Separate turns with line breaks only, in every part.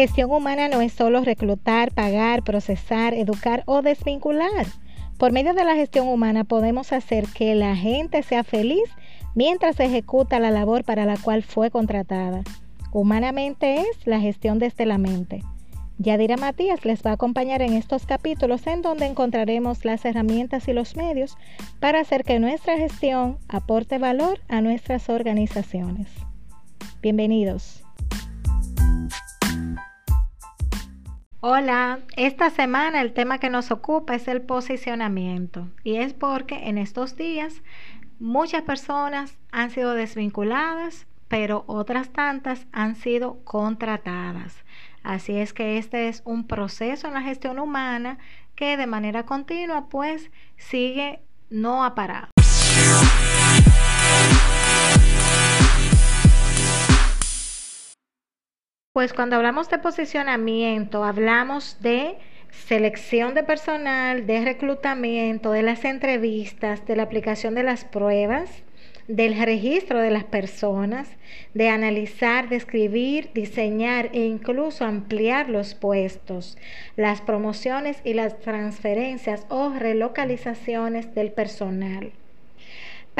Gestión humana no es solo reclutar, pagar, procesar, educar o desvincular. Por medio de la gestión humana podemos hacer que la gente sea feliz mientras ejecuta la labor para la cual fue contratada. Humanamente es la gestión desde la mente. Yadira Matías les va a acompañar en estos capítulos en donde encontraremos las herramientas y los medios para hacer que nuestra gestión aporte valor a nuestras organizaciones. Bienvenidos. Hola, esta semana el tema que nos ocupa es el posicionamiento y es porque en estos días muchas personas han sido desvinculadas, pero otras tantas han sido contratadas. Así es que este es un proceso en la gestión humana que de manera continua pues sigue no ha. Pues cuando hablamos de posicionamiento, hablamos de selección de personal, de reclutamiento, de las entrevistas, de la aplicación de las pruebas, del registro de las personas, de analizar, describir, diseñar e incluso ampliar los puestos, las promociones y las transferencias o relocalizaciones del personal.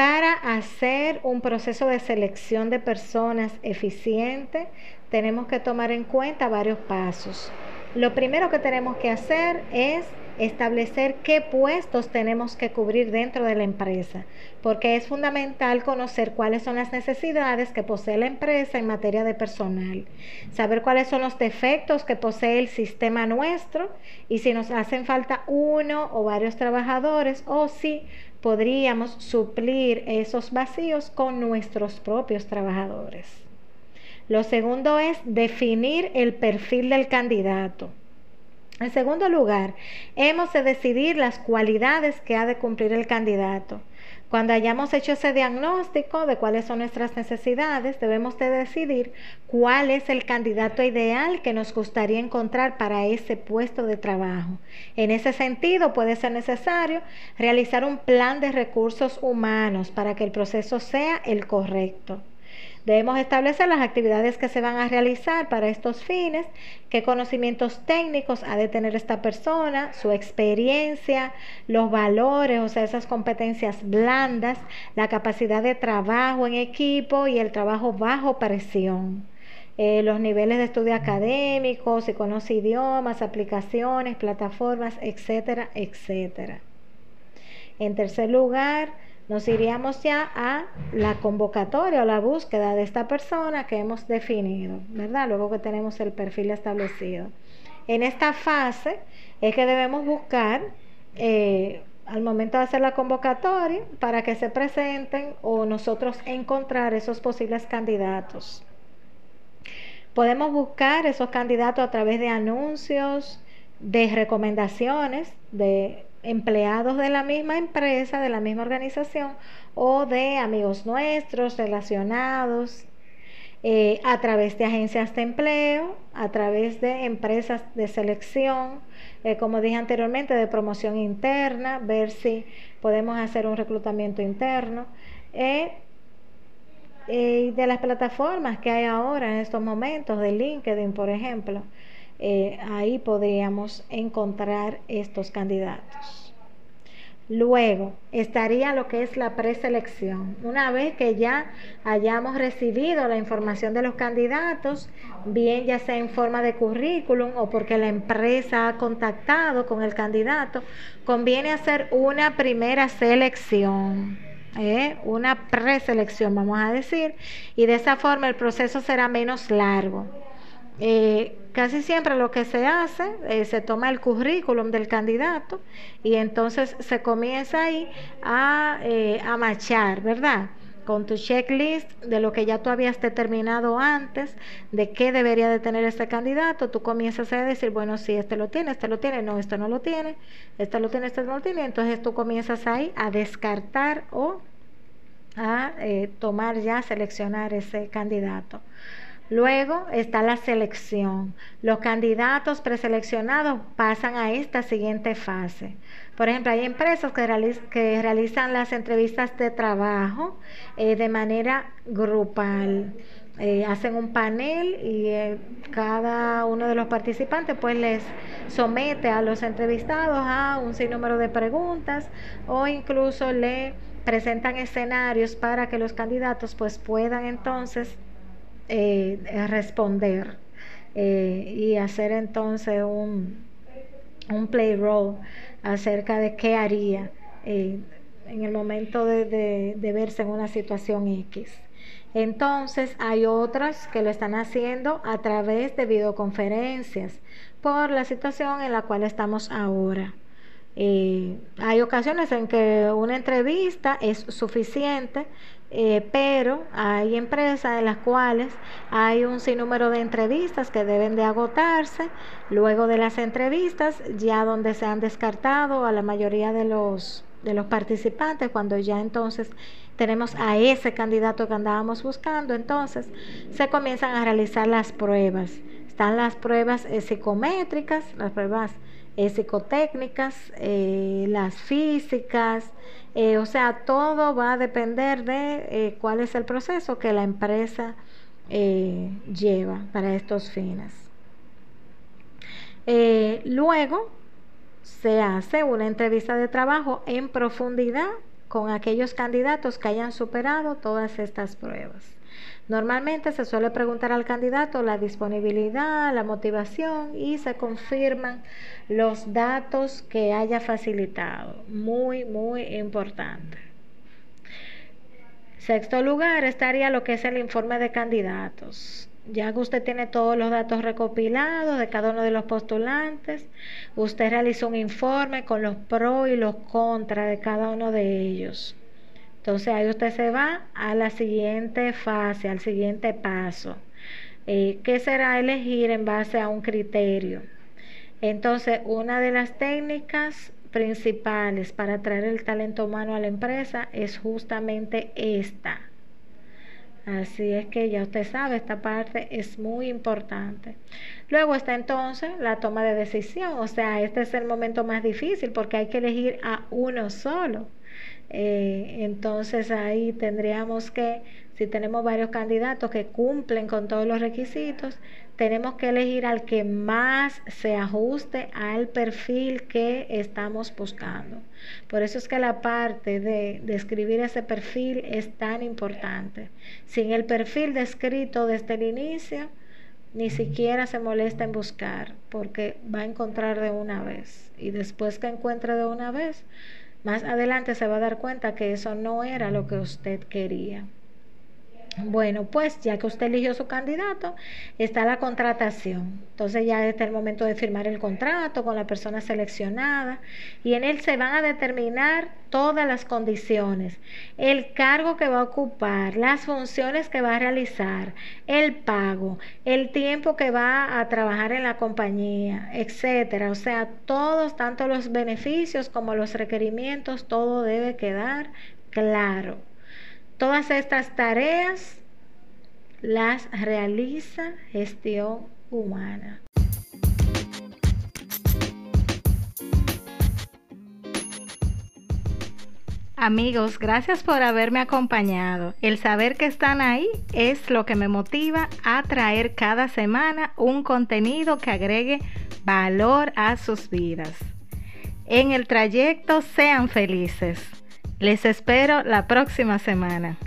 Para hacer un proceso de selección de personas eficiente, tenemos que tomar en cuenta varios pasos. Lo primero que tenemos que hacer es establecer qué puestos tenemos que cubrir dentro de la empresa, porque es fundamental conocer cuáles son las necesidades que posee la empresa en materia de personal, saber cuáles son los defectos que posee el sistema nuestro y si nos hacen falta uno o varios trabajadores o si podríamos suplir esos vacíos con nuestros propios trabajadores. Lo segundo es definir el perfil del candidato. En segundo lugar, hemos de decidir las cualidades que ha de cumplir el candidato. Cuando hayamos hecho ese diagnóstico de cuáles son nuestras necesidades, debemos de decidir cuál es el candidato ideal que nos gustaría encontrar para ese puesto de trabajo. En ese sentido, puede ser necesario realizar un plan de recursos humanos para que el proceso sea el correcto. Debemos establecer las actividades que se van a realizar para estos fines, qué conocimientos técnicos ha de tener esta persona, su experiencia, los valores, o sea, esas competencias blandas, la capacidad de trabajo en equipo y el trabajo bajo presión. Eh, los niveles de estudio académicos, si conoce idiomas, aplicaciones, plataformas, etcétera, etcétera. En tercer lugar, nos iríamos ya a la convocatoria o la búsqueda de esta persona que hemos definido, ¿verdad? Luego que tenemos el perfil establecido. En esta fase es que debemos buscar eh, al momento de hacer la convocatoria para que se presenten o nosotros encontrar esos posibles candidatos. Podemos buscar esos candidatos a través de anuncios, de recomendaciones, de empleados de la misma empresa, de la misma organización o de amigos nuestros relacionados eh, a través de agencias de empleo, a través de empresas de selección, eh, como dije anteriormente, de promoción interna, ver si podemos hacer un reclutamiento interno. Eh, y de las plataformas que hay ahora en estos momentos, de LinkedIn, por ejemplo. Eh, ahí podríamos encontrar estos candidatos. Luego estaría lo que es la preselección. Una vez que ya hayamos recibido la información de los candidatos, bien ya sea en forma de currículum o porque la empresa ha contactado con el candidato, conviene hacer una primera selección. ¿eh? una preselección, vamos a decir, y de esa forma el proceso será menos largo. Eh, casi siempre lo que se hace, eh, se toma el currículum del candidato y entonces se comienza ahí a, eh, a machar, ¿verdad? Con tu checklist de lo que ya tú habías determinado antes, de qué debería de tener este candidato, tú comienzas a decir, bueno, si este lo tiene, este lo tiene, no, este no lo tiene, este lo tiene, este no lo tiene, entonces tú comienzas ahí a descartar o a tomar ya, seleccionar ese candidato. Luego está la selección. Los candidatos preseleccionados pasan a esta siguiente fase. Por ejemplo, hay empresas que, realizan las entrevistas de trabajo eh, de manera grupal. eh, hacen un panel y eh, cada uno de los participantes pues les somete a los entrevistados a un sinnúmero de preguntas o incluso le presentan escenarios para que los candidatos pues puedan entonces eh, responder y hacer entonces un, un play role acerca de qué haría en el momento de verse en una situación X. Entonces hay otras que lo están haciendo a través de videoconferencias por la situación en la cual estamos ahora. Eh, hay ocasiones en que una entrevista es suficiente, eh, pero hay empresas en las cuales hay un sinnúmero de entrevistas que deben de agotarse. Luego de las entrevistas, ya donde se han descartado a la mayoría de los, de los participantes, cuando ya entonces tenemos a ese candidato que andábamos buscando, entonces se comienzan a realizar las pruebas. Están las pruebas psicométricas, las pruebas psicotécnicas, eh, las físicas, eh, o sea, todo va a depender de eh, cuál es el proceso que la empresa lleva para estos fines. luego se hace una entrevista de trabajo en profundidad con aquellos candidatos que hayan superado todas estas pruebas. Normalmente se suele preguntar al candidato la disponibilidad, la motivación y se confirman los datos que haya facilitado. Muy, muy importante. Sexto lugar estaría lo que es el informe de candidatos. Ya que usted tiene todos los datos recopilados de cada uno de los postulantes, usted realizó un informe con los pros y los contras de cada uno de ellos. Entonces ahí usted se va a la siguiente fase, al siguiente paso, eh, que será elegir en base a un criterio. Entonces, una de las técnicas principales para traer el talento humano a la empresa es justamente esta Así es que ya usted sabe, esta parte es muy importante. Luego está entonces la toma de decisión, o sea, este es el momento más difícil porque hay que elegir a uno solo. Eh, entonces ahí tendríamos que, si tenemos varios candidatos que cumplen con todos los requisitos, tenemos que elegir al que más se ajuste al perfil que estamos buscando. Por eso es que la parte de describir ese perfil es tan importante. Sin el perfil descrito desde el inicio, ni siquiera se molesta en buscar, porque va a encontrar de una vez. Y después que encuentre de una vez, más adelante se va a dar cuenta que eso no era lo que usted quería. Bueno, pues ya que usted eligió su candidato, está la contratación. Entonces ya está el momento de firmar el contrato con la persona seleccionada y en él se van a determinar todas las condiciones, el cargo que va a ocupar, las funciones que va a realizar, el pago, el tiempo que va a trabajar en la compañía, etcétera. O sea, todos, tanto los beneficios como los requerimientos, todo debe quedar claro. Todas estas tareas las realiza gestión humana. Amigos, gracias por haberme acompañado. El saber que están ahí es lo que me motiva a traer cada semana un contenido que agregue valor a sus vidas. En el trayecto sean felices. Les espero la próxima semana.